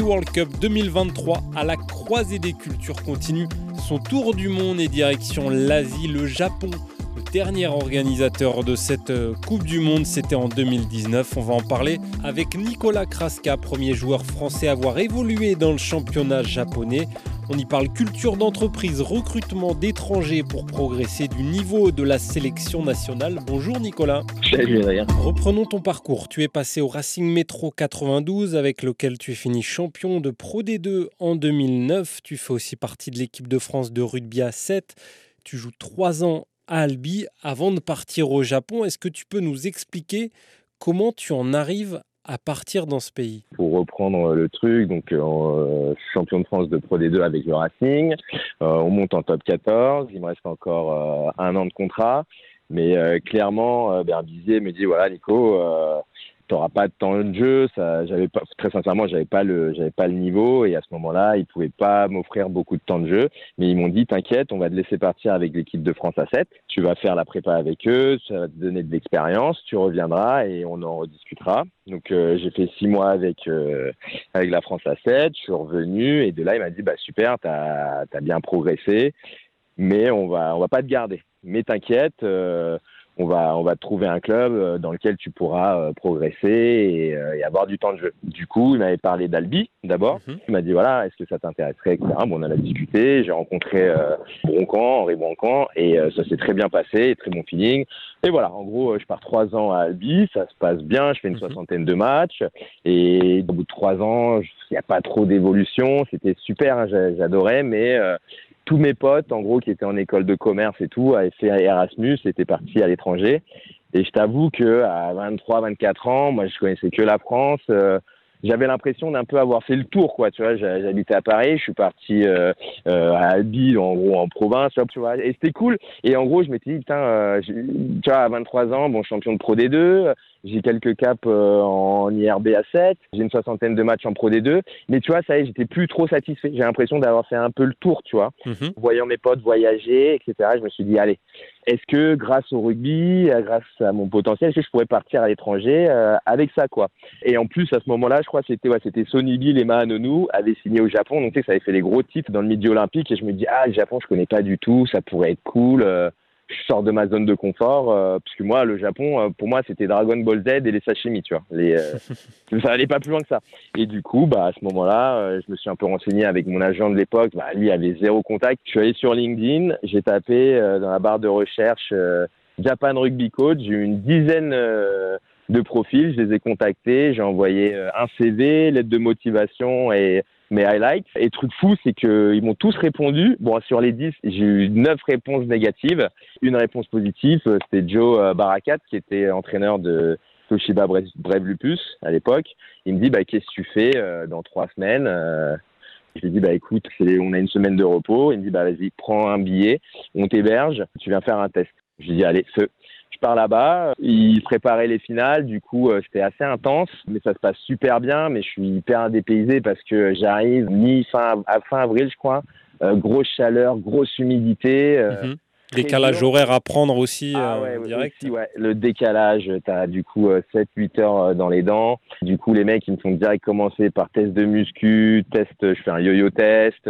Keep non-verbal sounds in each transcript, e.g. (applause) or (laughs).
World Cup 2023 à la croisée des cultures continue. Son tour du monde et direction l'Asie, le Japon. Dernier organisateur de cette euh, Coupe du Monde, c'était en 2019. On va en parler avec Nicolas Kraska, premier joueur français à avoir évolué dans le championnat japonais. On y parle culture d'entreprise, recrutement d'étrangers pour progresser du niveau de la sélection nationale. Bonjour Nicolas. Salut Reprenons ton parcours. Tu es passé au Racing Métro 92 avec lequel tu es fini champion de Pro D2 en 2009. Tu fais aussi partie de l'équipe de France de rugby à 7. Tu joues trois ans à Albi avant de partir au Japon. Est-ce que tu peux nous expliquer comment tu en arrives à partir dans ce pays? Pour reprendre le truc, donc euh, champion de France de Pro D2 avec le Racing, euh, on monte en top 14, il me reste encore euh, un an de contrat, mais clairement Berbizier me dit voilà Nico, t'auras pas de temps de jeu. Ça, j'avais pas, très sincèrement, j'avais pas le, j'avais pas le niveau et à ce moment-là, ils pouvaient pas m'offrir beaucoup de temps de jeu. Mais ils m'ont dit, t'inquiète, on va te laisser partir avec l'équipe de France à 7. Tu vas faire la prépa avec eux, ça va te donner de l'expérience. Tu reviendras et on en rediscutera. Donc euh, j'ai fait six mois avec euh, avec la France à 7. Je suis revenu et de là, il m'a dit, bah super, t'as as bien progressé, mais on va on va pas te garder. Mais t'inquiète. Euh, on va on va trouver un club euh, dans lequel tu pourras euh, progresser euh, et, avoir du temps de jeu. Du coup, il m'avait parlé d'Albi d'abord. Mhm. Il m'a dit voilà, est-ce que ça t'intéresserait, etc. Bon, on en a discuté. J'ai rencontré Broncan, Henri Broncan, et ça s'est très bien passé, très bon feeling. Et voilà, en gros, je pars trois ans à Albi, ça se passe bien. Je fais une mhm. soixantaine de matchs et au bout de trois ans, il n'y a pas trop d'évolution. C'était super, hein, j'adorais, mais tous mes potes, en gros, qui étaient en école de commerce et tout, avaient fait Erasmus, étaient partis à l'étranger. Et je t'avoue que à 23, 24 ans, moi, je connaissais que la France. Euh, j'avais l'impression d'un peu avoir fait le tour, quoi. Tu vois, j'habitais à Paris, je suis parti euh, euh, à Albi, en gros, en province, tu vois. Et c'était cool. Et en gros, je m'étais dit, putain, tu vois, à 23 ans, bon, champion de Pro D2, j'ai quelques caps euh, en IRB à 7, j'ai une soixantaine de matchs en Pro D2, mais tu vois, ça y est, j'étais plus trop satisfait. J'ai l'impression d'avoir fait un peu le tour, tu vois. Mhm. Voyant mes potes voyager, etc., je me suis dit, allez, est-ce que grâce au rugby, euh, grâce à mon potentiel, je pourrais partir à l'étranger euh, avec ça, quoi? Et en plus, à ce moment-là, je crois c'était ouais, c'était Sonny Bill et Mahanonou avaient signé au Japon, donc tu sais, ça avait fait des gros titres dans le milieu olympique, et je me dis, ah, le Japon, je connais pas du tout, ça pourrait être cool je sors de ma zone de confort euh, parce que moi le Japon euh, pour moi c'était Dragon Ball Z et les sashimi tu vois. Euh, (laughs) ça allait pas plus loin que ça. Et du coup bah à ce moment-là je me suis un peu renseigné avec mon agent de l'époque. Bah lui avait zéro contact. Je suis allé sur LinkedIn j'ai tapé dans la barre de recherche Japan Rugby Coach. J'ai eu une dizaine de profils. Je les ai contactés. J'ai envoyé un CV lettre de motivation et mes highlights. Et truc fou, c'est qu'ils m'ont tous répondu. Bon, sur les 10, j'ai eu 9 réponses négatives. Une réponse positive, euh, c'était Joe euh, Barakat, qui était entraîneur de Toshiba Brave Lupus à l'époque. Il me dit, bah, qu'est-ce que tu fais euh, dans trois semaines Je lui dis, bah, écoute, on a une semaine de repos. Il me dit, bah, vas-y, prends un billet, on t'héberge, tu viens faire un test. Je lui dis, allez, feu je pars là-bas. Ils préparaient les finales, du coup euh, c'était assez intense, mais ça se passe super bien. Mais je suis hyper dépaysé parce que j'arrive mi fin à fin avril, je crois. Euh, grosse chaleur, grosse humidité. Euh, mhm. Décalage horaire à prendre aussi ah direct. ouais. Le décalage, tu as du coup 7-8 heures dans les dents. Du coup, les mecs, ils me font direct commencer par test de muscu, test, je fais un yo-yo test.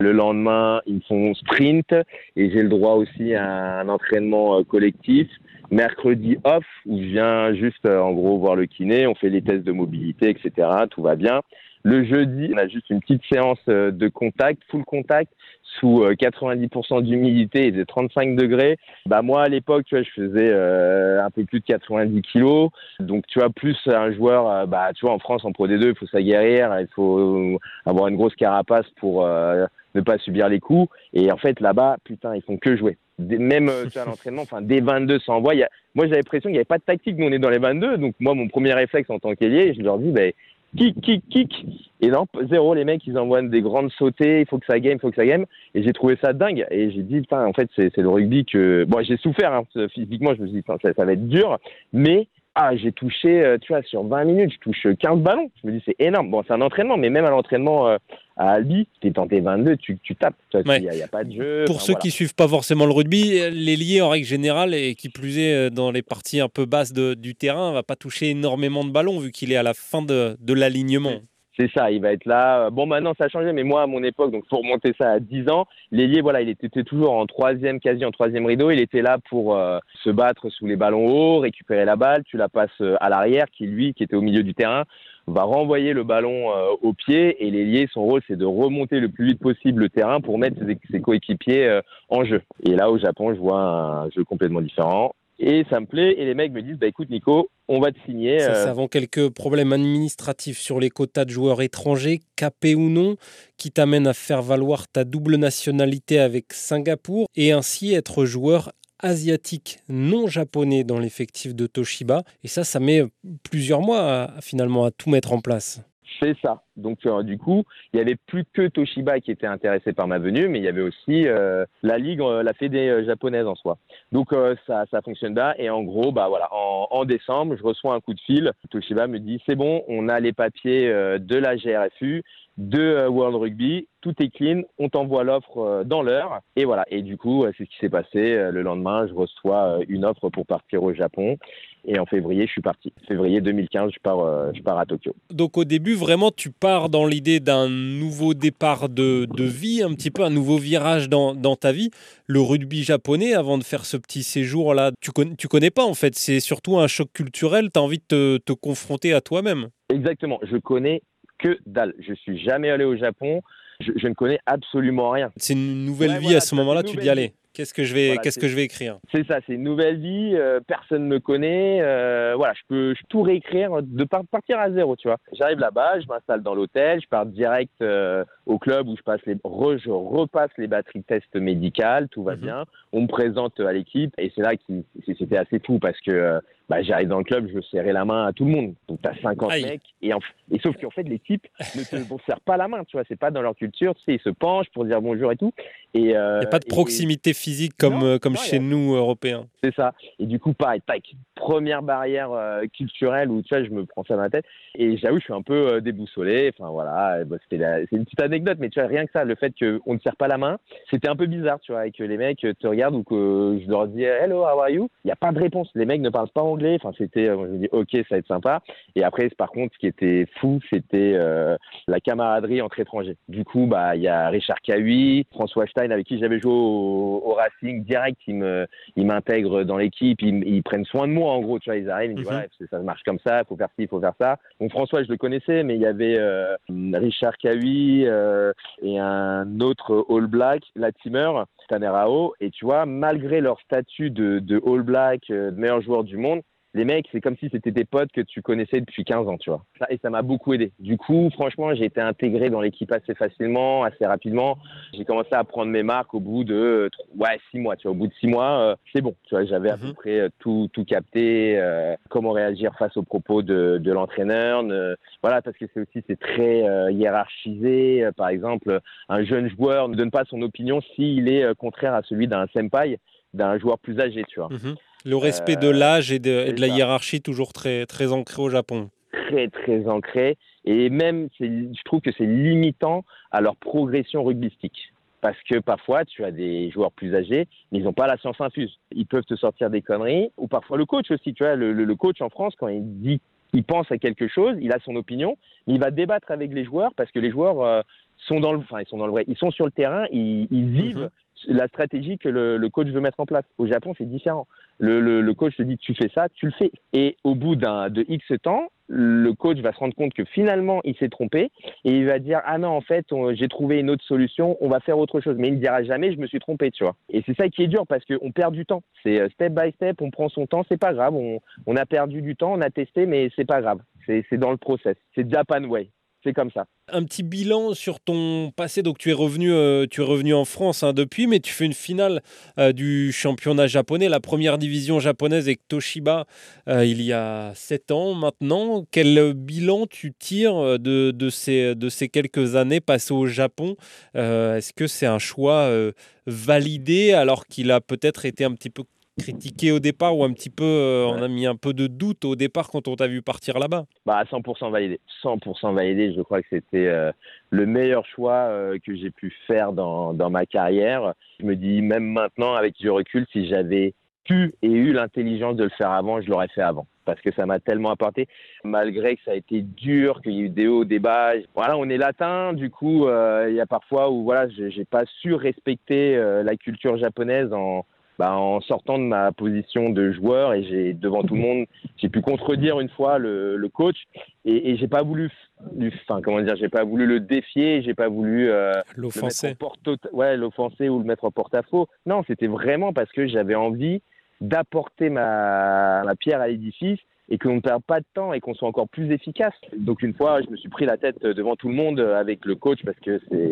Le lendemain, ils me font sprint et j'ai le droit aussi à un entraînement collectif mercredi off où je viens juste euh, en gros voir le kiné, on fait les tests de mobilité, etc. Tout va bien. Le jeudi, on a juste une petite séance euh, de contact, full contact, sous 90% euh, d'humidité et de 35 degrés. Bah moi à l'époque, tu vois, je faisais un peu plus de 90 kilos. Donc tu vois, plus un joueur, bah tu vois, en France en Pro D2, il faut s'aguerrir, il faut avoir une grosse carapace pour ne pas subir les coups. Et en fait là-bas, putain, ils font que jouer même euh, à l'entraînement, enfin des 22 sans voix. moi, j'avais l'impression qu'il n'y avait pas de tactique. Nous, on est dans les 22. Donc, moi, mon premier réflexe en tant qu'ailier, je leur dis, ben, kick, kick, kick. Et non, zéro, les mecs, ils envoient des grandes sautées, il faut que ça game, il faut que ça game. Et j'ai trouvé ça dingue. Et j'ai dit, en fait, c'est le rugby que. Bon, j'ai souffert, hein, physiquement, je me suis dit, ça, ça va être dur. Mais ah, j'ai touché, euh, tu vois, sur 20 minutes, je touche 15 ballons. Je me dis, c'est énorme. Bon, c'est un entraînement, mais même à l'entraînement euh, à Albi, tu es tenté 22, tu, tu tapes. Il n'y a, pas de jeu. Pour ceux qui suivent pas forcément le rugby, les liés en règle générale, et qui plus est euh, dans les parties un peu basses du terrain, va pas toucher énormément de ballons vu qu'il est à la fin de, de l'alignement C'est ça, il va être là. Bon, maintenant, ça a changé, mais moi, à mon époque, donc pour monter ça à 10 ans, l'ailier, voilà, il était toujours en troisième, quasi en troisième rideau. Il était là pour euh, se battre sous les ballons hauts, récupérer la balle. Tu la passes euh, à l'arrière, qui lui, qui était au milieu du terrain, va renvoyer le ballon euh, au pied. Et l'ailier, son rôle, c'est de remonter le plus vite possible le terrain pour mettre ses coéquipiers en jeu. Et là, au Japon, je vois un jeu complètement différent. Et ça me plaît. Et les mecs me disent, bah écoute Nico, on va te signer. Ça, avant quelques problèmes administratifs sur les quotas de joueurs étrangers, capés ou non, qui t'amènent à faire valoir ta double nationalité avec Singapour et ainsi être joueur asiatique non japonais dans l'effectif de Toshiba. Et ça, ça met plusieurs mois finalement à tout mettre en place. C'est ça. Donc euh, du coup, il y avait plus que Toshiba qui était intéressé par ma venue, mais il y avait aussi euh, la ligue, euh, la fédé japonaise en soi. Donc ça, ça fonctionne bien. Et en gros, bah voilà, en, décembre, je reçois un coup de fil. Toshiba me dit c'est bon, on a les papiers de la GRFU, de World Rugby, tout est clean, on t'envoie l'offre dans l'heure. Et voilà. Et du coup, c'est ce qui s'est passé. Le lendemain, je reçois une offre pour partir au Japon. Et en février, je suis parti. Février 2015, je pars, je pars à Tokyo. Donc au début, vraiment, tu pars dans l'idée d'un nouveau départ de, vie, un petit peu un nouveau virage dans, ta vie. Le rugby japonais, avant de faire ce petit séjour-là, tu connais, tu connais pas en fait. C'est surtout un choc culturel. Tu as envie de te, confronter à toi-même. Exactement. Je connais que dalle. Je suis jamais allé au Japon. Je, ne connais absolument rien. C'est une nouvelle vie à ce moment-là, tu dis allez. Qu'est-ce que je vais, qu'est-ce que je vais écrire? C'est ça, c'est une nouvelle vie. Euh, personne ne me connaît. Euh, voilà, je peux, tout réécrire de partir à zéro, tu vois. J'arrive là-bas, je m'installe dans l'hôtel, je pars direct euh, au club où je passe les, je repasse les batteries test médicales, tout va mhm. bien. On me présente à l'équipe et c'est là que c'était assez fou parce que bah, j'arrive dans le club, je veux serrer la main à tout le monde. Donc, tu as 50 mecs. Et, et sauf qu'en fait, les types ne te serrent pas la main, tu vois. C'est pas dans leur culture. Tu sais, ils se penchent pour dire bonjour et tout. Il n'y a pas de proximité physique comme, euh, comme chez nous, Européens. C'est ça. Et du coup, pareil, tac, première barrière euh, culturelle où, tu vois, je me prends ça dans la tête. Et j'avoue, je suis un peu euh, déboussolé. Enfin, voilà, bah, c'est une petite anecdote, mais tu vois, rien que ça, le fait qu'on ne serre pas la main, c'était un peu bizarre, tu vois, et que les mecs te regardent ou que je leur dis Hello, how are you? Il n'y a pas de réponse. Les mecs ne parlent pas anglais. Enfin, c'était, je me dis, ok, ça va être sympa. Et après, par contre, ce qui était fou, c'était la camaraderie entre étrangers. Du coup, bah, il y a Richard Cahui, François Stein, avec qui j'avais joué au, Racing direct, ils m'intègrent dans l'équipe, ils, prennent soin de moi en gros, tu vois, ils arrivent, ils disent mhm. voilà, ça marche comme ça, il faut faire ci, il faut faire ça. Donc François, je le connaissais, mais il y avait euh, Richard Cahui euh, et un autre All Black, Latimer, Tanerao, et tu vois, malgré leur statut de, de All Black, euh, de meilleur joueur du monde, les mecs, c'est comme si c'était des potes que tu connaissais depuis 15 ans, tu vois. Et ça m'a beaucoup aidé. Du coup, franchement, j'ai été intégré dans l'équipe assez facilement, assez rapidement. J'ai commencé à prendre mes marques au bout de ouais, six mois, tu vois. Au bout de six mois, euh, c'est bon, tu vois. J'avais à peu mhm. près euh, tout, tout capté, euh, comment réagir face aux propos de, de l'entraîneur. voilà, parce que c'est aussi c'est très hiérarchisé. Par exemple, un jeune joueur ne donne pas son opinion s'il est contraire à celui d'un senpai, d'un joueur plus âgé, tu vois. Mhm. Le respect de euh, l'âge et de, la hiérarchie toujours très, très ancré au Japon. Très, très ancré. Et même, je trouve que c'est limitant à leur progression rugbystique. Parce que parfois, tu as des joueurs plus âgés, mais ils n'ont pas la science infuse. Ils peuvent te sortir des conneries. Ou parfois le coach aussi. Tu vois, le, coach en France, quand il dit il pense à quelque chose, il a son opinion, mais il va débattre avec les joueurs parce que les joueurs euh, sont dans le, enfin ils sont dans le vrai, ils sont sur le terrain, ils, vivent mhm. La stratégie que le, coach veut mettre en place. Au Japon, c'est différent. Le, coach te dit tu fais ça, tu le fais. Et au bout d'un de X temps, le coach va se rendre compte que finalement il s'est trompé et il va dire ah non en fait j'ai trouvé une autre solution, on va faire autre chose. Mais il ne dira jamais je me suis trompé, tu vois. Et c'est ça qui est dur parce qu'on perd du temps. C'est euh, step by step, on prend son temps, c'est pas grave. On, on, a perdu du temps, on a testé, mais c'est pas grave. C'est dans le process. C'est Japan way c'est comme ça. Un petit bilan sur ton passé. Donc tu es revenu, euh, tu es revenu en France hein, depuis, mais tu fais une finale euh, du championnat japonais, la première division japonaise avec Toshiba euh, il y a sept ans maintenant. Quel bilan tu tires de, ces, de ces quelques années passées au Japon? Est-ce que c'est un choix validé alors qu'il a peut-être été un petit peu critiqué au départ ou un petit peu, euh, on a mis un peu de doute au départ quand on t'a vu partir là-bas? Bah 100% validé, 100% validé. Je crois que c'était euh, le meilleur choix euh, que j'ai pu faire dans, dans ma carrière. Je me dis même maintenant avec du recul, si j'avais pu et eu l'intelligence de le faire avant, je l'aurais fait avant parce que ça m'a tellement apporté, malgré que ça a été dur, qu'il y a eu des hauts, des bas. Voilà, on est latin, du coup, il y a parfois où voilà, j'ai pas su respecter la culture japonaise en, bah, en sortant de ma position de joueur et j'ai devant tout le monde, j'ai pu contredire une fois le, le coach et, et j'ai pas voulu, enfin comment dire, j'ai pas voulu le défier, j'ai pas voulu euh, l'offenser, ouais, l'offenser ou le mettre en porte-à-faux. Non, c'était vraiment parce que j'avais envie d'apporter ma, ma pierre à l'édifice et qu'on ne perde pas de temps et qu'on soit encore plus efficace. Donc une fois, je me suis pris la tête devant tout le monde avec le coach parce que c'est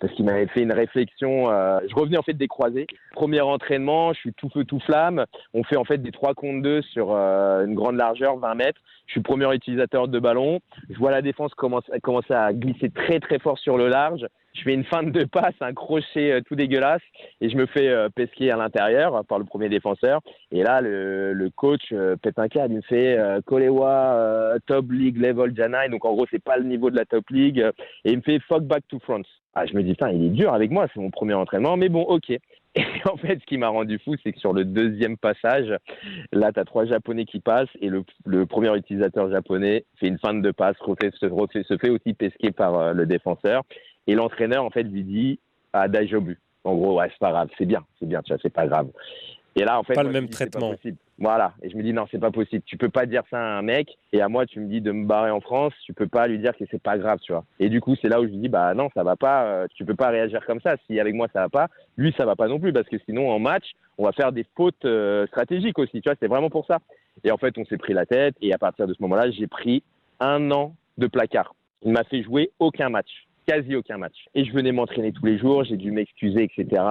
parce qu'il m'avait fait une réflexion. Euh, je revenais en fait des croisés. Premier entraînement, je suis tout feu tout flamme. On fait en fait des 3 contre 2 sur euh, une grande largeur, 20 mètres. Je suis premier utilisateur de ballon. Je vois la défense commencer à glisser très très fort sur le large je fais une feinte de passe, un crochet euh, tout dégueulasse, et je me fais euh, pesquer à l'intérieur par le premier défenseur. Et là, le, le coach euh, câble, il me fait Kolewa top league level Janai, donc en gros c'est pas le niveau de la top league, et il me fait fuck back to front. Ah, je me dis, putain, il est dur avec moi, c'est mon premier entraînement, mais bon, ok. (laughs) Et en fait, ce qui m'a rendu fou, c'est que sur le deuxième passage, là, tu as trois Japonais qui passent et le, le, premier utilisateur japonais fait une feinte de passe, se, se fait aussi pesquer par le défenseur. Et l'entraîneur, en fait, lui dit à Dajobu. En gros, ouais, c'est pas grave, c'est bien, c'est bien, tu vois, c'est pas grave. Et là, en fait, pas le même traitement. voilà. Et je me dis non, c'est pas possible. Tu peux pas dire ça à un mec. Et à moi, tu me dis de me barrer en France. Tu peux pas lui dire que c'est pas grave, tu vois. Et du coup, c'est là où je lui dis bah non, ça va pas. Euh, tu peux pas réagir comme ça. Si avec moi ça va pas, lui ça va pas non plus parce que sinon en match, on va faire des fautes euh, stratégiques aussi. Tu vois, c'est vraiment pour ça. Et en fait, on s'est pris la tête. Et à partir de ce moment-là, j'ai pris un an de placard. Il m'a fait jouer aucun match quasi aucun match. Et je venais m'entraîner tous les jours, j'ai dû m'excuser, etc.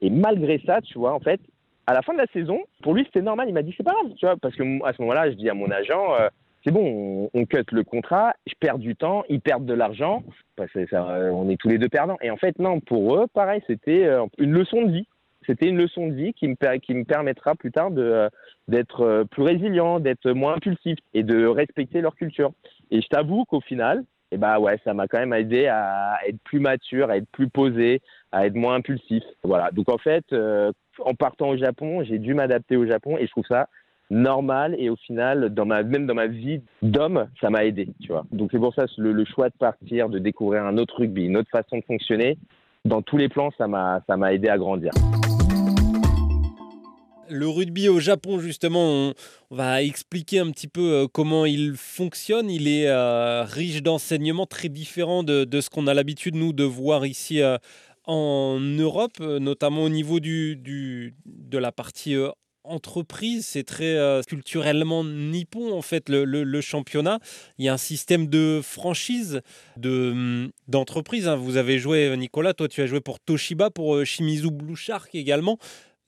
Et malgré ça, tu vois, en fait, à la fin de la saison, pour lui, c'était normal. Il m'a dit, c'est pas grave, tu vois, parce que à ce moment-là, je dis à mon agent, euh, c'est bon, on, cut le contrat, je perds du temps, ils perdent de l'argent, euh, on est tous les deux perdants. Et en fait, non, pour eux, pareil, c'était euh, une leçon de vie. C'était une leçon de vie qui me, qui me permettra plus tard de, d'être plus résilient, d'être moins impulsif et de respecter leur culture. Et je t'avoue qu'au final, et bah ouais, ça m'a quand même aidé à être plus mature, à être plus posé, à être moins impulsif. Voilà. Donc en fait, euh, en partant au Japon, j'ai dû m'adapter au Japon et je trouve ça normal et au final, dans ma, même dans ma vie d'homme, ça m'a aidé, tu vois. Donc c'est pour ça le, le choix de partir, de découvrir un autre rugby, une autre façon de fonctionner. Dans tous les plans, ça m'a ça m'a aidé à grandir le rugby au Japon, justement, on, va expliquer un petit peu euh, comment il fonctionne. Il est euh, riche d'enseignements très différents de, ce qu'on a l'habitude, nous, de voir ici euh, en Europe, notamment au niveau de la partie entreprise. C'est très culturellement nippon, en fait, le, championnat. Il y a un système de franchise, de, hum, d'entreprise. Hein. Vous avez joué, Nicolas, toi, tu as joué pour Toshiba, pour Shimizu Blue Shark également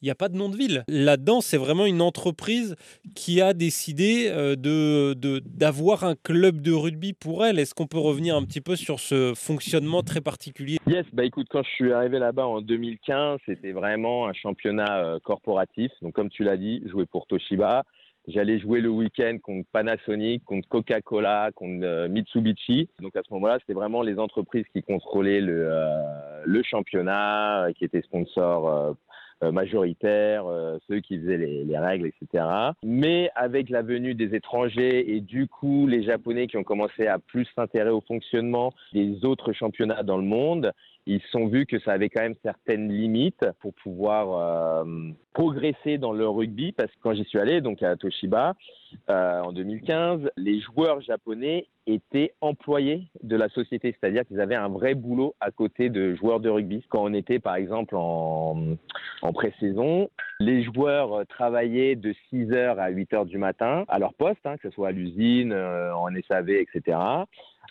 il n'y a pas de nom de ville. Là-dedans, c'est vraiment une entreprise qui a décidé euh, de, d'avoir un club de rugby pour elle. Est-ce qu'on peut revenir un petit peu sur ce fonctionnement très particulier? Yes, bah écoute, quand je suis arrivé là-bas en 2015, c'était vraiment un championnat euh, corporatif. Donc comme tu l'as dit, jouer pour Toshiba. J'allais jouer le week-end contre Panasonic, contre Coca-Cola, contre euh, Mitsubishi. Donc à ce moment-là, c'était vraiment les entreprises qui contrôlaient le, championnat, qui étaient sponsors majoritaires, euh, ceux qui faisaient les, les, règles, etc. Mais avec la venue des étrangers et du coup les Japonais qui ont commencé à plus s'intéresser au fonctionnement des autres championnats dans le monde, ils sont vus que ça avait quand même certaines limites pour pouvoir euh, progresser dans le rugby parce que quand j'y suis allé, donc à Toshiba, euh, en 2015, les joueurs japonais étaient employés de la société, c'est-à-dire qu'ils avaient un vrai boulot à côté de joueurs de rugby. Quand on était par exemple en, en pré-saison, les joueurs travaillaient de 6h à 8h du matin à leur poste, hein, que ce soit à l'usine, euh, en SAV, etc.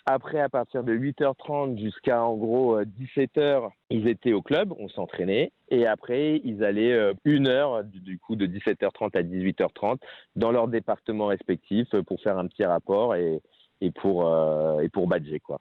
Après, à partir de 8h30 jusqu'à en gros 17h, euh, ils étaient au club, on s'entraînait. Et après, ils allaient euh, une heure, du coup, de 17h30 à 18h30, dans leur département respectif euh, pour faire un petit rapport et, et pour, et pour badger. Quoi.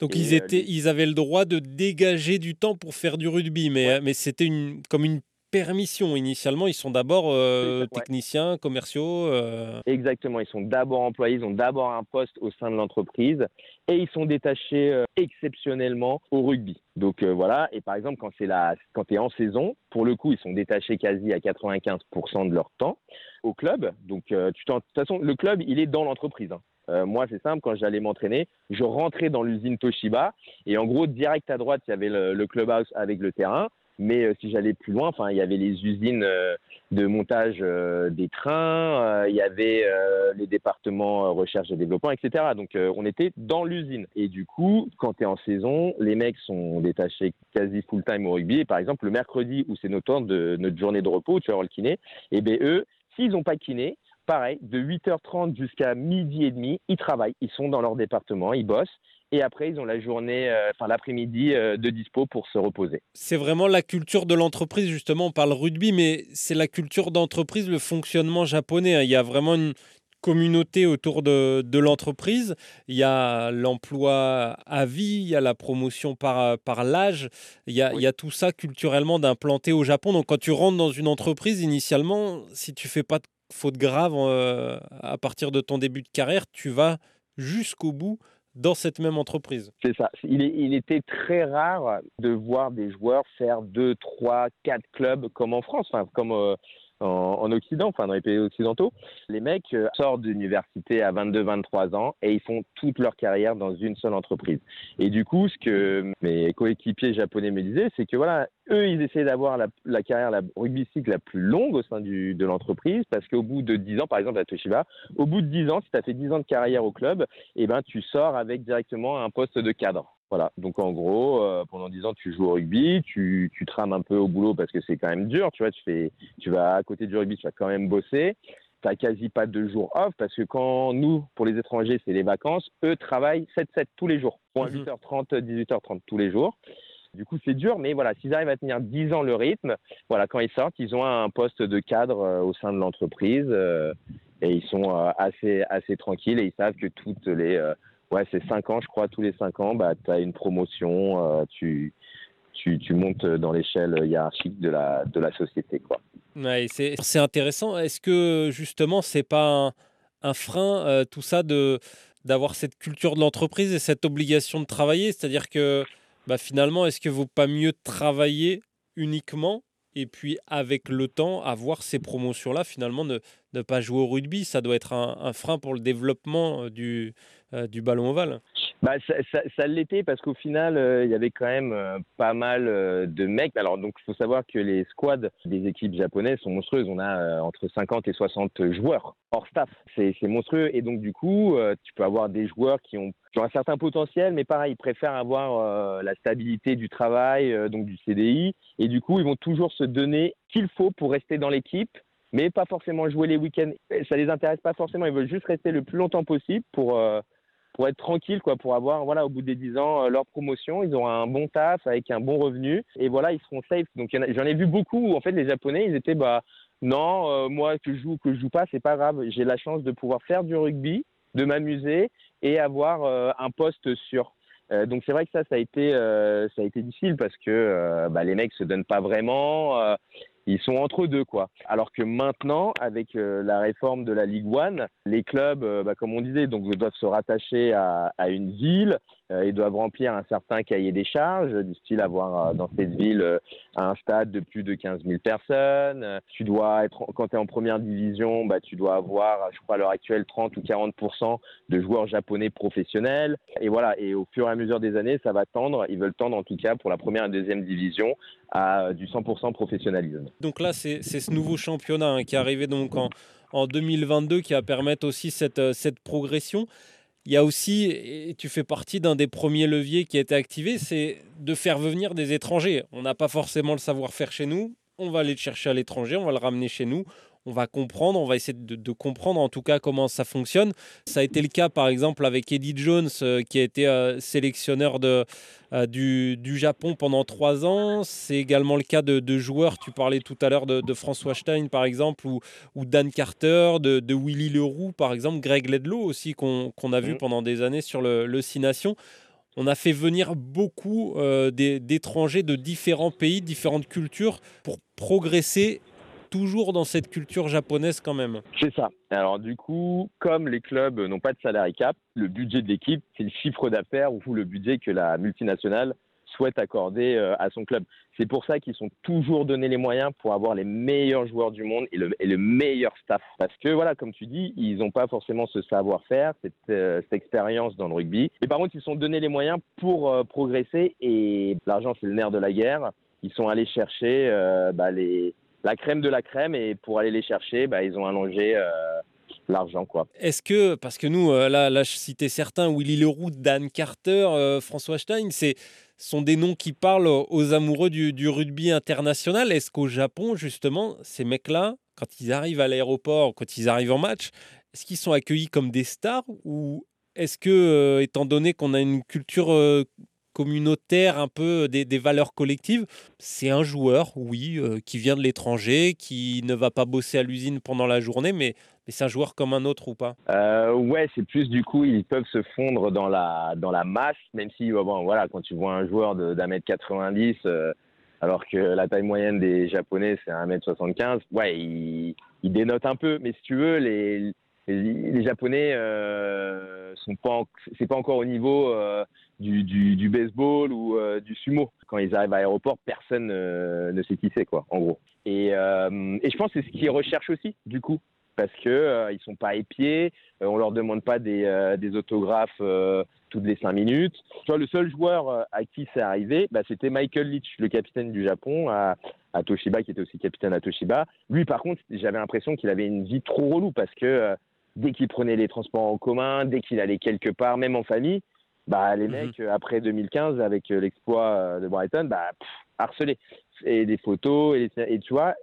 Donc, ils, étaient, ils avaient le droit de dégager du temps pour faire du rugby, mais, mais c'était une, comme une permission. Initialement, ils sont d'abord euh, techniciens, commerciaux. Euh. Exactement, ils sont d'abord employés, ils ont d'abord un poste au sein de l'entreprise et ils sont détachés euh, exceptionnellement au rugby. Donc voilà, et par exemple, quand c'est la, quand tu es en saison, pour le coup, ils sont détachés quasi à 95% de leur temps au club. Donc tu de toute façon, le club, il est dans l'entreprise. Hein. moi, c'est simple, quand j'allais m'entraîner, je rentrais dans l'usine Toshiba et en gros, direct à droite, il y avait le, le clubhouse avec le terrain. Mais euh, si j'allais plus loin, enfin, il y avait les usines euh, de montage euh, des trains, il y avait les départements recherche et développement, etc. Donc, on était dans l'usine. Et du coup, quand tu es en saison, les mecs sont détachés quasi full-time au rugby. Par exemple, le mercredi, où c'est notre, journée de repos, tu vas voir le kiné, et bien eux, s'ils n'ont pas kiné, pareil, de 8h30 jusqu'à midi et demi, ils travaillent, ils sont dans leur département, ils bossent, et après ils ont la journée, euh, enfin l'après-midi euh, de dispo pour se reposer. C'est vraiment la culture de l'entreprise, justement, on parle rugby, mais c'est la culture d'entreprise, le fonctionnement japonais. Hein. Il y a vraiment une communauté autour de, l'entreprise. Il y a l'emploi à vie, il y a la promotion par, par l'âge, il, y a, tout ça culturellement d'implanter au Japon. Donc quand tu rentres dans une entreprise, initialement, si tu fais pas de faute grave euh, à partir de ton début de carrière, tu vas jusqu'au bout dans cette même entreprise. C'est ça. Il, il, était très rare de voir des joueurs faire deux, trois, quatre clubs comme en France, enfin, comme euh, en, Occident, enfin dans les pays occidentaux. Les mecs euh, sortent d'université à 22-23 ans et ils font toute leur carrière dans une seule entreprise. Et du coup, ce que mes coéquipiers japonais me disaient, c'est que voilà, eux, ils essaient d'avoir la, carrière la rugbystique la plus longue au sein de l'entreprise parce qu'au bout de 10 ans, par exemple à Toshiba, au bout de 10 ans, si tu as fait 10 ans de carrière au club, eh ben, tu sors avec directement un poste de cadre. Voilà, donc en gros, euh, pendant 10 ans, tu joues au rugby, tu, tu trames un peu au boulot parce que c'est quand même dur, tu vois, tu, fais, tu vas à côté du rugby, tu vas quand même bosser, tu n'as quasi pas de jours off parce que quand nous, pour les étrangers, c'est les vacances, eux travaillent 7-7 tous les jours, 8h30, 18h30 tous les jours. Du coup, c'est dur, mais voilà, s'ils arrivent à tenir 10 ans le rythme, voilà, quand ils sortent, ils ont un poste de cadre euh, au sein de l'entreprise euh, et ils sont assez, assez tranquilles et ils savent que toutes les ouais, c'est 5 ans, je crois, tous les 5 ans, bah, tu as une promotion, euh, tu, tu, montes dans l'échelle hiérarchique de la, de la société. Quoi. Ouais, c'est intéressant. Est-ce que justement, c'est pas un, frein, euh, tout ça, de d'avoir cette culture de l'entreprise et cette obligation de travailler? C'est-à-dire que bah, finalement, est-ce que vaut pas mieux travailler uniquement et puis avec le temps avoir ces promotions-là, finalement ne, pas jouer au rugby, ça doit être un, frein pour le développement euh, du, du ballon ovale bah, ça, l'était parce qu'au final, euh, il y avait quand même euh, pas mal de mecs. Alors, donc, il faut savoir que les squads des équipes japonaises sont monstrueuses. On a entre 50 et 60 joueurs hors staff. C'est, monstrueux. Et donc, du coup, tu peux avoir des joueurs qui ont, qui ont, un certain potentiel, mais pareil, ils préfèrent avoir la stabilité du travail, donc du CDI. Et du coup, ils vont toujours se donner qu'il faut pour rester dans l'équipe mais pas forcément jouer les week-ends. Ça les intéresse pas forcément. Ils veulent juste rester le plus longtemps possible pour pour être tranquille, quoi, pour avoir, voilà, au bout des 10 ans, euh, leur promotion. Ils auront un bon taf avec un bon revenu et voilà, ils seront safe. Donc j'en ai vu beaucoup où en fait les Japonais, ils étaient, bah non, euh, moi que je joue que je joue pas, c'est pas grave. J'ai la chance de pouvoir faire du rugby, de m'amuser et avoir euh, un poste sûr. donc c'est vrai que ça, ça a été, ça a été difficile parce que bah, les mecs se donnent pas vraiment ils sont entre deux quoi. Alors que maintenant, avec euh, la réforme de la Ligue One, les clubs, euh, bah, comme on disait, donc doivent se rattacher à, une ville, ils doivent remplir un certain cahier des charges, du style avoir dans cette ville un stade de plus de 15 000 personnes. Tu dois être, quand tu es en première division, bah, tu dois avoir, je crois à l'heure actuelle, 30 ou 40% de joueurs japonais professionnels. Et voilà. Et au fur et à mesure des années, ça va tendre. Ils veulent tendre en tout cas pour la première et deuxième division à du 100% professionnalisme. Donc là, c'est ce nouveau championnat hein, qui est arrivé donc en, en 2022 qui va permettre aussi euh, cette progression. Il y a aussi, et tu fais partie d'un des premiers leviers qui a été activé, c'est de faire venir des étrangers. On n'a pas forcément le savoir-faire chez nous, on va aller le chercher à l'étranger, on va le ramener chez nous, on va comprendre, on va essayer de, comprendre en tout cas comment ça fonctionne. Ça a été le cas par exemple avec Eddie Jones euh, qui a été euh, sélectionneur de, euh, du, Japon pendant trois ans. C'est également le cas de, joueurs, tu parlais tout à l'heure de, François Stein par exemple, ou, ou Dan Carter, de, Willy Leroux par exemple, Greg Ledlow aussi qu'on a vu mmh. pendant des années sur le, le Six Nations on a fait venir beaucoup d'étrangers de différents pays, différentes cultures pour progresser toujours dans cette culture japonaise quand même. C'est ça. Alors du coup, comme les clubs n'ont pas de salarié cap, le budget de l'équipe, c'est le chiffre d'affaires ou le budget que la multinationale souhaite accorder euh, à son club. C'est pour ça qu'ils sont toujours donnés les moyens pour avoir les meilleurs joueurs du monde et le, meilleur staff. Parce que voilà, comme tu dis, ils n'ont pas forcément ce savoir-faire, cette, euh, expérience dans le rugby. Mais par contre, ils sont donnés les moyens pour euh, progresser et l'argent, c'est le nerf de la guerre. Ils sont allés chercher bah, les, la crème de la crème et pour aller les chercher, bah, ils ont allongé euh, l'argent. quoi. Est-ce que, parce que nous, euh, là, là je citais certains, Willy Leroux, Dan Carter, euh, François Stein, c'est sont des noms qui parlent aux amoureux du, rugby international. Est-ce qu'au Japon, justement, ces mecs-là, quand ils arrivent à l'aéroport, quand ils arrivent en match, est-ce qu'ils sont accueillis comme des stars ou est-ce que, étant donné qu'on a une culture communautaire, un peu des, valeurs collectives. C'est un joueur, oui, euh, qui vient de l'étranger, qui ne va pas bosser à l'usine pendant la journée, mais, c'est un joueur comme un autre ou pas? Euh, Ouais, c'est plus du coup, ils peuvent se fondre dans la, dans la masse, même si, bon, voilà, quand tu vois un joueur d'un mètre 90, euh, alors que la taille moyenne des Japonais, c'est un mètre 75, ouais, il, il dénote un peu. Mais si tu veux, les, les, Japonais euh, sont pas, c'est pas encore au niveau euh, du, baseball ou euh, du sumo. Quand ils arrivent à l'aéroport, personne ne sait qui c'est, quoi, en gros. Et, et je pense que c'est ce qu'ils recherchent aussi, du coup, parce que ils sont pas épiés, on leur demande pas des, des autographes toutes les cinq minutes. Vois, le seul joueur à qui c'est arrivé, bah, c'était Michael Leach, le capitaine du Japon à, à Toshiba, qui était aussi capitaine à Toshiba. Lui, par contre, j'avais l'impression qu'il avait une vie trop relou parce que dès qu'il prenait les transports en commun, dès qu'il allait quelque part, même en famille, bah, les mhm. mecs, euh, après 2015, avec euh, l'exploit euh, de Brighton, bah, harcelés. Et des photos, et, tu vois,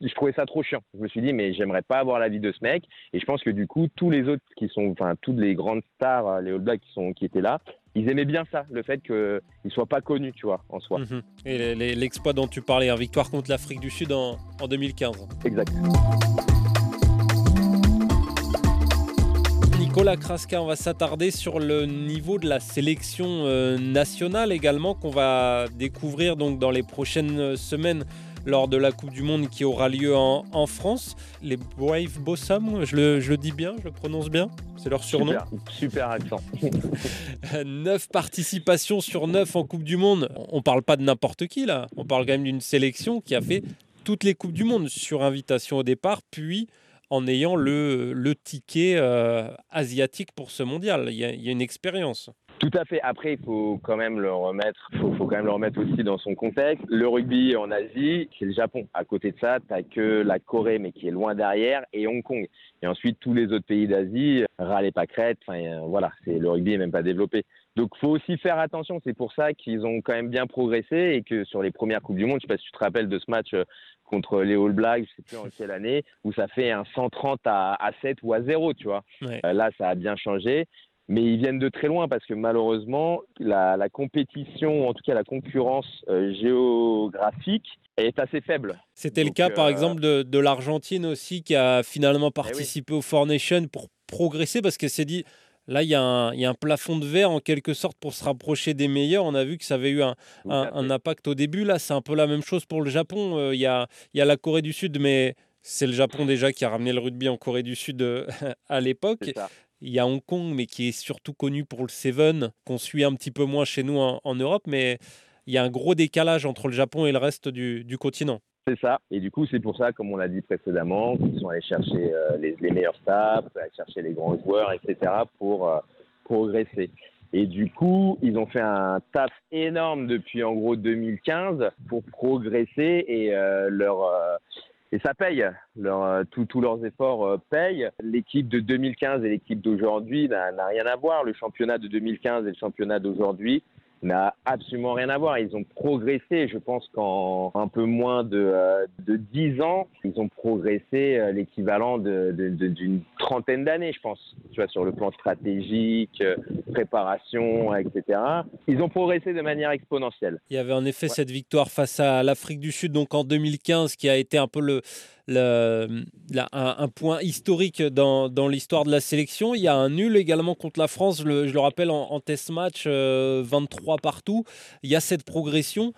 je trouvais ça trop chiant. Je me suis dit, mais j'aimerais pas avoir la vie de ce mec. Et je pense que du coup, tous les autres qui sont, enfin, toutes les grandes stars, les All Blacks qui, sont, qui étaient là, ils aimaient bien ça, le fait qu'ils ne soient pas connus, tu vois, en soi. Mhm. Et l'exploit dont tu parlais, hein, victoire contre l'Afrique du Sud en, en 2015. Exact. Nicolas Kraska, on va s'attarder sur le niveau de la sélection euh, nationale également qu'on va découvrir donc dans les prochaines semaines lors de la Coupe du Monde qui aura lieu en, France. Les Brave Bossam, je le, dis bien, je le prononce bien, c'est leur surnom? Super, accent. (laughs) neuf participations sur neuf en Coupe du Monde. On parle pas de n'importe qui là, on parle quand même d'une sélection qui a fait toutes les Coupes du Monde sur invitation au départ, puis en ayant le, ticket euh, asiatique pour ce mondial. Il y, a, une expérience. Tout à fait. Après, il faut quand même le remettre, faut, faut, quand même le remettre aussi dans son contexte. Le rugby en Asie, c'est le Japon. À côté de ça, tu n'as que la Corée, mais qui est loin derrière, et Hong Kong. Et ensuite, tous les autres pays d'Asie, râlez pas crête. Enfin, euh, voilà, c'est le rugby n'est même pas développé. Donc, faut aussi faire attention. C'est pour ça qu'ils ont quand même bien progressé et que sur les premières coupes du monde, je sais pas si tu te rappelles de ce match euh, contre les All Blacks, je sais plus en quelle année, où ça fait un 130 à, 7 ou à 0, tu vois. Euh, là, ça a bien changé. Mais ils viennent de très loin parce que malheureusement, la, compétition, en tout cas la concurrence euh, géographique, est assez faible. C'était le cas, par euh, exemple, de, l'Argentine aussi, qui a finalement eh participé au Four Nations pour progresser parce qu'elle s'est dit Là, il y, a un, plafond de verre en quelque sorte pour se rapprocher des meilleurs. On a vu que ça avait eu un, impact au début. Là, c'est un peu la même chose pour le Japon. Euh, il y, a, la Corée du Sud, mais c'est le Japon déjà qui a ramené le rugby en Corée du Sud (laughs) à l'époque. Il y a Hong Kong, mais qui est surtout connu pour le Seven, qu'on suit un petit peu moins chez nous en, Europe. Mais il y a un gros décalage entre le Japon et le reste du continent. C'est ça. Et du coup, c'est pour ça, comme on l'a dit précédemment, qu'ils sont allés chercher euh, les, meilleurs aller chercher les grands joueurs, etc., pour euh, progresser. Et du coup, ils ont fait un taf énorme depuis en gros 2015 pour progresser et euh, leur et ça paye. Leur, tous leurs efforts payent. L'équipe de 2015 et l'équipe d'aujourd'hui n'a rien à voir. Le championnat de 2015 et le championnat d'aujourd'hui n'a absolument rien à voir. Ils ont progressé, je pense qu'en un peu moins de, euh, de 10 ans, ils ont progressé euh, l'équivalent d'une trentaine d'années, je pense, tu vois, sur le plan stratégique, euh, préparation, etc. Ils ont progressé de manière exponentielle. Il y avait en effet cette victoire face à l'Afrique du Sud, donc en 2015, qui a été un peu le un, point historique dans, l'histoire de la sélection. Il y a un nul également contre la France, je le, rappelle, en, test match, 23 partout. Il y a cette progression.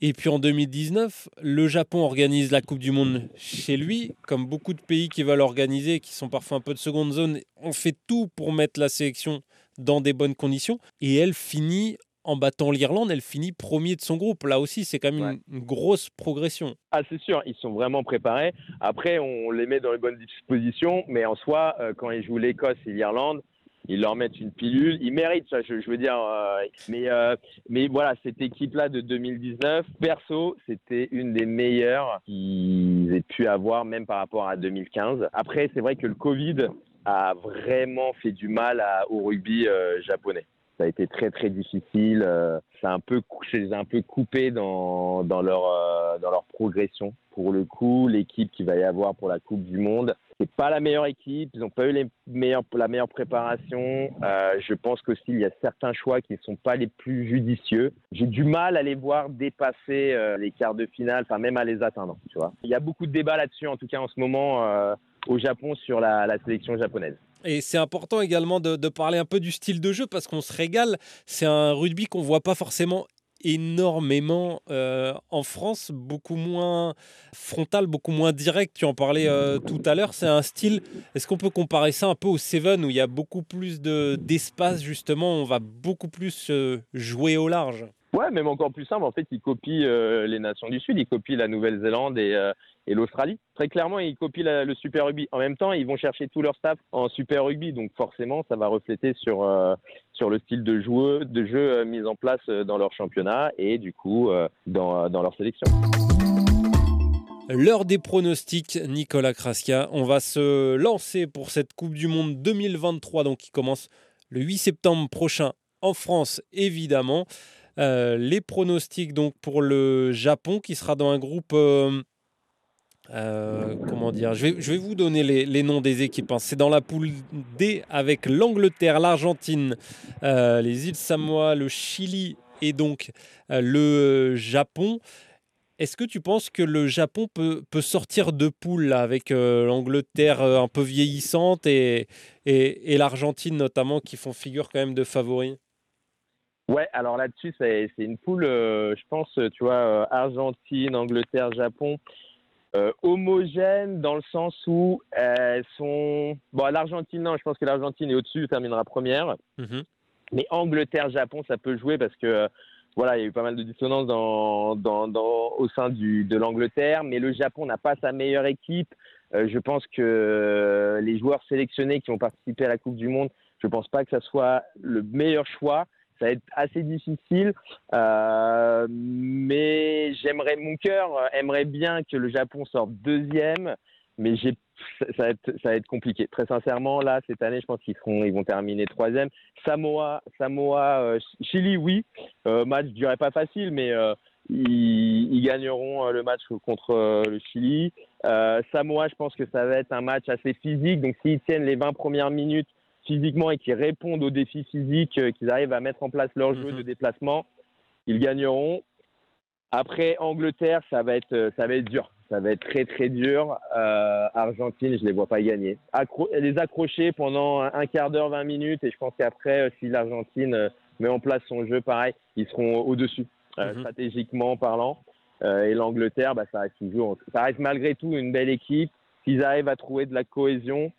Et puis en 2019, le Japon organise la Coupe du Monde chez lui. Comme beaucoup de pays qui veulent organiser, qui sont parfois un peu de seconde zone, on fait tout pour mettre la sélection dans des bonnes conditions. Et elle finit en battant l'Irlande, elle finit premier de son groupe. Là aussi, c'est quand même une, grosse progression. Ah, c'est sûr, ils sont vraiment préparés. Après, on les met dans les bonnes dispositions, mais en soi, euh, quand ils jouent l'Écosse et l'Irlande, ils leur mettent une pilule. Ils méritent ça, je, veux dire. Euh, mais, euh, mais voilà, cette équipe-là de 2019, perso, c'était une des meilleures qu'ils aient pu avoir, même par rapport à 2015. Après, c'est vrai que le Covid a vraiment fait du mal au rugby japonais ça a été très très difficile. Euh, ça un peu, ai un peu coupés dans, dans leur euh, dans leur progression. Pour le coup, l'équipe qui va y avoir pour la Coupe du Monde, c'est pas la meilleure équipe. Ils n'ont pas eu la meilleure préparation. Euh, je pense qu'aussi il y a certains choix qui ne sont pas les plus judicieux. J'ai du mal à les voir dépasser les quarts de finale, enfin même à les atteindre. Tu vois. Il y a beaucoup de débats là-dessus, en tout cas en ce moment au Japon sur la, sélection japonaise. Et c'est important également de, parler un peu du style de jeu parce qu'on se régale. C'est un rugby qu'on voit pas forcément énormément euh, en France, beaucoup moins frontal, beaucoup moins direct. Tu en parlais euh, tout à l'heure. C'est un style. Est-ce qu'on peut comparer ça un peu au Seven où il y a beaucoup plus d'espace justement On va beaucoup plus euh, jouer au large? Ouais, même encore plus simple. En fait, il copie les nations du Sud. Il copie la Nouvelle-Zélande et, et l'Australie. Très clairement, ils copient le Super Rugby. En même temps, ils vont chercher tout leur staff en Super Rugby, donc forcément, ça va refléter sur, euh, sur le style de, de jeu euh, mis en place euh, dans leur championnat et du coup dans, dans leur sélection. L'heure des pronostics, Nicolas Kraska. On va se lancer pour cette Coupe du Monde 2023, donc qui commence le 8 septembre prochain en France, évidemment. Les pronostics donc pour le Japon qui sera dans un groupe euh, comment dire je vais, vous donner les, noms des équipes. Hein. C'est dans la poule D avec l'Angleterre, l'Argentine, euh, les îles Samoa, le Chili et donc euh, le Japon. Est-ce que tu penses que le Japon peut, peut sortir de poule avec l'Angleterre un peu vieillissante et, et, l'Argentine notamment qui font figure quand même de favoris? Ouais, alors là-dessus, c'est une poule, je pense, tu vois, Argentine, Angleterre, Japon. Euh, homogènes dans le sens où elles sont. Bon, l'Argentine, non, je pense que l'Argentine est au-dessus, terminera première. Mhm. Mais Angleterre-Japon, ça peut jouer parce que. Euh, voilà, il y a eu pas mal de dissonances dans, dans, dans, au sein du, de l'Angleterre, mais le Japon n'a pas sa meilleure équipe. Euh, je pense que les joueurs sélectionnés qui ont participé à la Coupe du Monde, je ne pense pas que ça soit le meilleur choix ça va être assez difficile. Euh, mais j'aimerais, mon cœur aimerait bien que le Japon sorte deuxième, mais j'ai, ça, va être, ça va être compliqué. Très sincèrement, là, cette année, je pense qu'ils seront, ils vont terminer troisième. Samoa, Samoa, euh, Chili, oui. Euh, match, je dirais pas facile, mais ils, ils, gagneront le match contre le Chili. Samoa, je pense que ça va être un match assez physique. Donc, s'ils tiennent les 20 premières minutes, physiquement et qui répondent aux défis physiques, euh, qu'ils arrivent à mettre en place leur jeu mhm. de déplacement, ils gagneront. Après Angleterre, ça va être euh, ça va être dur, ça va être très très dur. Euh, Argentine, je les vois pas gagner. les accrocher pendant un, quart d'heure, 20 minutes, et je pense qu'après, si l'Argentine met en place son jeu, pareil, ils seront au-dessus, mhm. stratégiquement parlant. et l'Angleterre, bah, ça reste toujours, ça reste malgré tout une belle équipe. S'ils arrivent à trouver de la cohésion,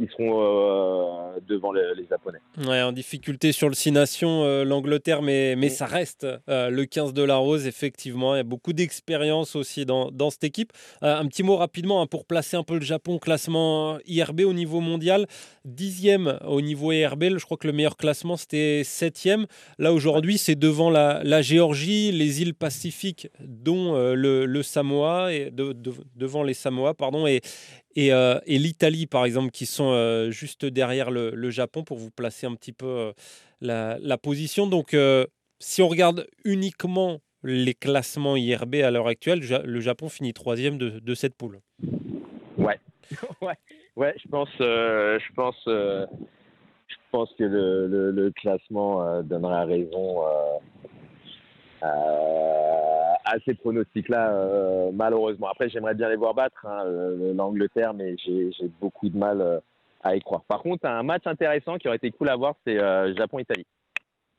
ils seront euh, devant les, Japonais. Ouais, en difficulté sur le 6 Nations, euh, l'Angleterre, mais, mais ça reste euh, le 15 de la Rose, effectivement. Il y a beaucoup d'expérience aussi dans, dans, cette équipe. un petit mot rapidement hein, pour placer un peu le Japon classement IRB au niveau mondial. Dixième au niveau IRB, je crois que le meilleur classement c'était septième. Là aujourd'hui, c'est devant la, la, Géorgie, les îles Pacifiques, dont le, le, Samoa, et devant les Samoa, pardon, et, euh, et, l'Italie, par exemple, qui sont euh, juste derrière le, Japon pour vous placer un petit peu euh, la, position. Donc, si on regarde uniquement les classements IRB à l'heure actuelle, le Japon finit troisième de, cette poule. Ouais, (laughs) ouais, ouais. Je pense, je pense, je pense que le, classement donnera raison à à ces pronostics-là, malheureusement. Après, j'aimerais bien les voir battre hein, l'Angleterre, mais j'ai beaucoup de mal à y croire. Par contre, un match intéressant qui aurait été cool à voir, c'est Japon-Italie.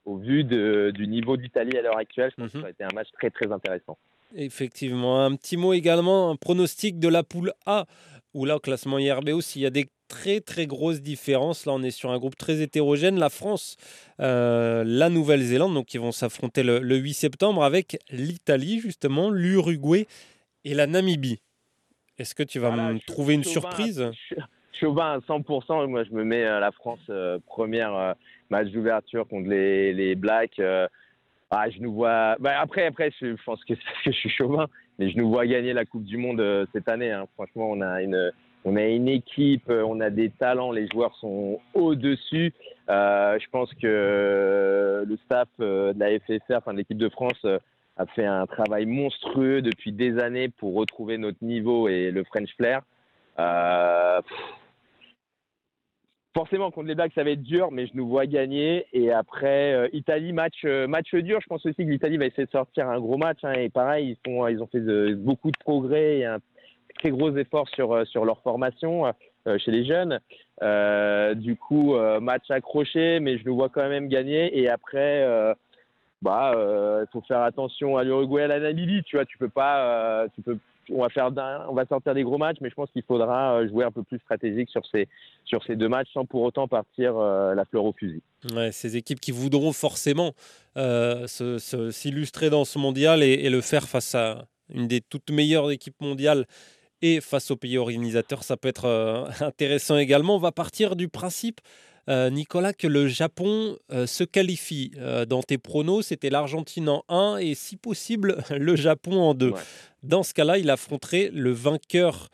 Au vu du niveau d'Italie à l'heure actuelle, je pense que ça aurait été un match très très intéressant. Effectivement. Un petit mot également, un pronostic de la poule A, où là, au classement IRB aussi, il y a des très très grosses différences. Là, on est sur un groupe très hétérogène. La France, euh, la Nouvelle-Zélande, donc ils vont s'affronter le, 8 septembre avec l'Italie, justement, l'Uruguay et la Namibie. Est-ce que tu vas me trouver une surprise? Chauvin à 100%. Moi, je me mets euh, la France euh, première match d'ouverture contre les, les Blacks. Ah, je nous vois. Bah, après, après, je pense que, que je suis chauvin, mais je nous vois gagner la Coupe du Monde euh, cette année. Hein. Franchement, on a une, on a une équipe, euh, on a des talents, les joueurs sont au-dessus. Euh, je pense que le staff de la FSR, enfin de l'équipe de France, a fait un travail monstrueux depuis des années pour retrouver notre niveau et le French flair. Euh, forcément contre les Blacks ça va être dur, mais je nous vois gagner. Et après euh, Italie match euh, match dur. Je pense aussi que l'Italie va essayer de sortir un gros match. Hein, et pareil, ils ont fait beaucoup de progrès et un très gros effort sur euh, sur leur formation chez les jeunes. du coup match accroché, mais je nous vois quand même gagner. Et après bah il faut faire attention à l'Uruguay à la Namibie. Tu vois, tu peux pas tu peux on va faire on va sortir des gros matchs, mais je pense qu'il faudra euh, jouer un peu plus stratégique sur ces, sur ces deux matchs sans pour autant partir euh, la fleur au fusil. Ces équipes qui voudront forcément euh, s'illustrer dans ce mondial et, le faire face à une des toutes meilleures équipes mondiales et face aux pays organisateurs, ça peut être (laughs) intéressant également. On va partir du principe Nicolas, que le Japon se qualifie. dans tes pronos, c'était l'Argentine en 1 et si possible (laughs) le Japon en 2. Dans ce cas-là, il affronterait le vainqueur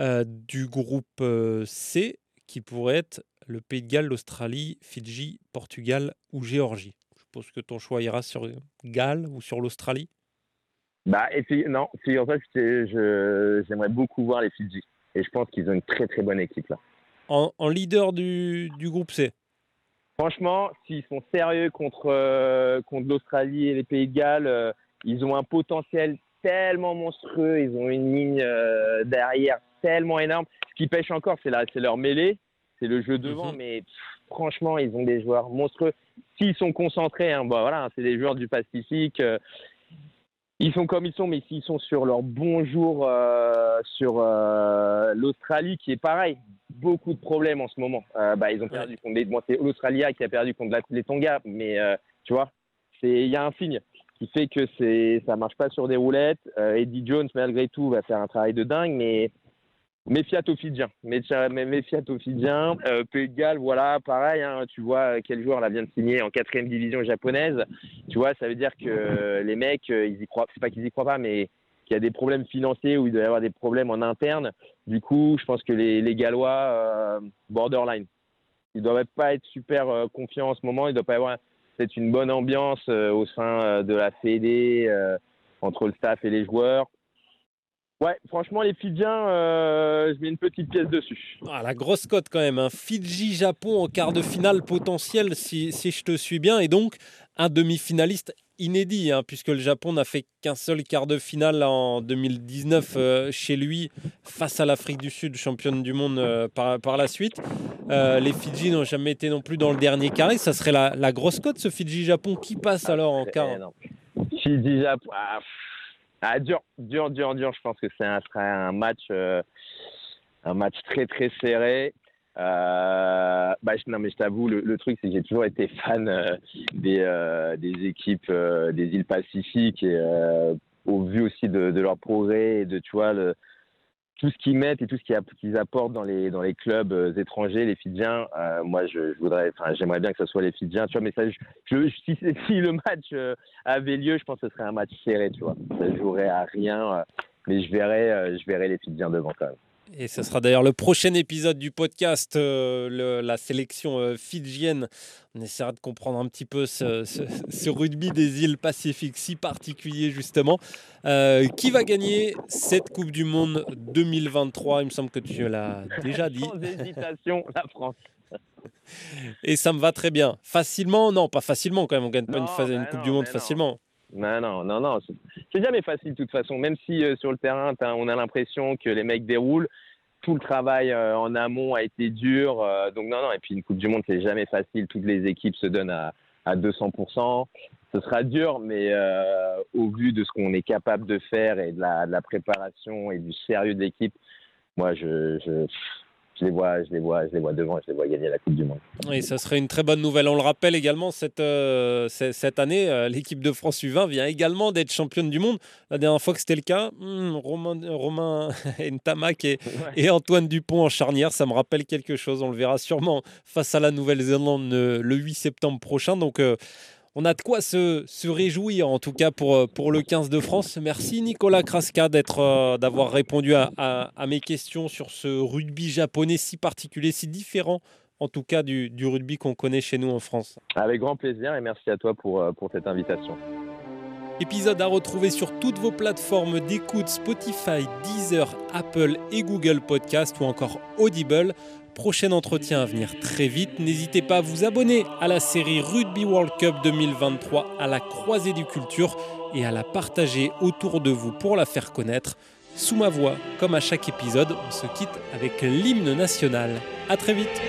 euh, du groupe euh, C, qui pourrait être le Pays de Galles, l'Australie, Fidji, Portugal ou Géorgie. Je suppose que ton choix ira sur Galles ou sur l'Australie bah, et puis, non, en fait, j'aimerais beaucoup voir les Fidji. Et je pense qu'ils ont une très très bonne équipe là. En, leader du, groupe C Franchement, s'ils sont sérieux contre, euh, contre l'Australie et les Pays de Galles, ils ont un potentiel tellement monstrueux, ils ont une ligne euh, derrière tellement énorme. Ce qui pêche encore, c'est leur mêlée, c'est le jeu devant, mhm. mais franchement, ils ont des joueurs monstrueux. S'ils sont concentrés, hein, bah, voilà, c'est des joueurs du Pacifique. Euh, ils sont comme ils sont, mais s'ils sont sur leur bon jour euh, sur l'Australie, qui est pareil, beaucoup de problèmes en ce moment. bah, ils ont perdu contre les. Bon, c'est l'Australia qui a perdu contre les Tonga, mais tu vois, il y a un signe qui fait que c'est ça marche pas sur des roulettes. Euh, Eddie Jones, malgré tout, va faire un travail de dingue, mais méfiat aux Fidjiens. Méfiat. Euh, Pays de Galles, voilà, pareil, hein, tu vois quel joueur là vient de signer en quatrième division japonaise. Tu vois, ça veut dire que les mecs, euh, ils y croient, c'est pas qu'ils y croient pas, mais qu'il y a des problèmes financiers ou il doit y avoir des problèmes en interne. Du coup, je pense que les, Gallois, borderline. Ils doivent pas être super confiants en ce moment. Il doit pas y avoir c'est une bonne ambiance euh, au sein euh, de la Fédé, euh, entre le staff et les joueurs. Ouais, franchement, les Fidjiens, je mets une petite pièce dessus. Ah, la grosse cote quand même. Hein. Fidji-Japon en quart de finale potentiel, si, si, je te suis bien. Et donc, un demi-finaliste inédit, hein, puisque le Japon n'a fait qu'un seul quart de finale en 2019 euh, chez lui face à l'Afrique du Sud, championne du monde euh, par, par, la suite. Euh, les Fidji n'ont jamais été non plus dans le dernier carré. Ça serait la, la grosse cote, ce Fidji-Japon. Qui passe ah, alors en quart Fidji-Japon. Ah, ah, dur, dur, dur, dur. Je pense que c'est un, un match, un match très, très serré. Euh, bah, non, mais je t'avoue, le, truc, c'est que j'ai toujours été fan euh, des, euh, des équipes des îles Pacifiques et au vu aussi de, de, leur progrès et de, tu vois, le, tout ce qu'ils mettent et tout ce qu'ils apportent dans les, dans les clubs étrangers, les Fidjiens, moi, je, voudrais, enfin, j'aimerais bien que ce soit les Fidjiens, tu vois, mais ça, je, (laughs) si, le match avait lieu, je pense que ce serait un match serré, tu vois. Ça jouerait à rien, mais je verrais, je verrais les Fidjiens devant quand même. Et ce sera d'ailleurs le prochain épisode du podcast, euh, la sélection euh, fidjienne. On essaiera de comprendre un petit peu ce, rugby des îles Pacifiques si particulier justement. Euh, qui va gagner cette Coupe du Monde 2023 Il me semble que tu l'as déjà dit. Sans hésitation, la France. (laughs) Et ça me va très bien. Facilement? Non, pas facilement quand même. On gagne pas une, une Coupe du Monde facilement. Non, non, non, non. C'est jamais facile de toute façon. Même si euh, sur le terrain, on a l'impression que les mecs déroulent, tout le travail euh, en amont a été dur. Euh, donc non, non. Et puis une Coupe du Monde, c'est jamais facile. Toutes les équipes se donnent à, à 200%. Ce sera dur, mais au vu de ce qu'on est capable de faire et de la, de la préparation et du sérieux de l'équipe, moi, je, je je les vois, je les vois, je les vois devant, je les vois gagner la Coupe du Monde. Oui, ça serait une très bonne nouvelle. On le rappelle également, cette, euh, cette année, euh, l'équipe de France U20 vient également d'être championne du monde. La dernière fois que c'était le cas, hmm, Romain, Romain (laughs) Ntamak et, et, Antoine Dupont en charnière, ça me rappelle quelque chose. On le verra sûrement face à la Nouvelle-Zélande le, 8 septembre prochain. Donc, euh, on a de quoi se, réjouir, en tout cas pour, pour le 15 de France. Merci Nicolas Kraska euh, d'avoir répondu à, à, mes questions sur ce rugby japonais si particulier, si différent en tout cas du, rugby qu'on connaît chez nous en France. Avec grand plaisir et merci à toi pour, euh, pour cette invitation. Épisode à retrouver sur toutes vos plateformes d'écoute Spotify, Deezer, Apple et Google Podcast ou encore Audible. Prochain entretien à venir très vite. N'hésitez pas à vous abonner à la série Rugby World Cup 2023 à la croisée des cultures et à la partager autour de vous pour la faire connaître. Sous ma voix, comme à chaque épisode, on se quitte avec l'hymne national. A très vite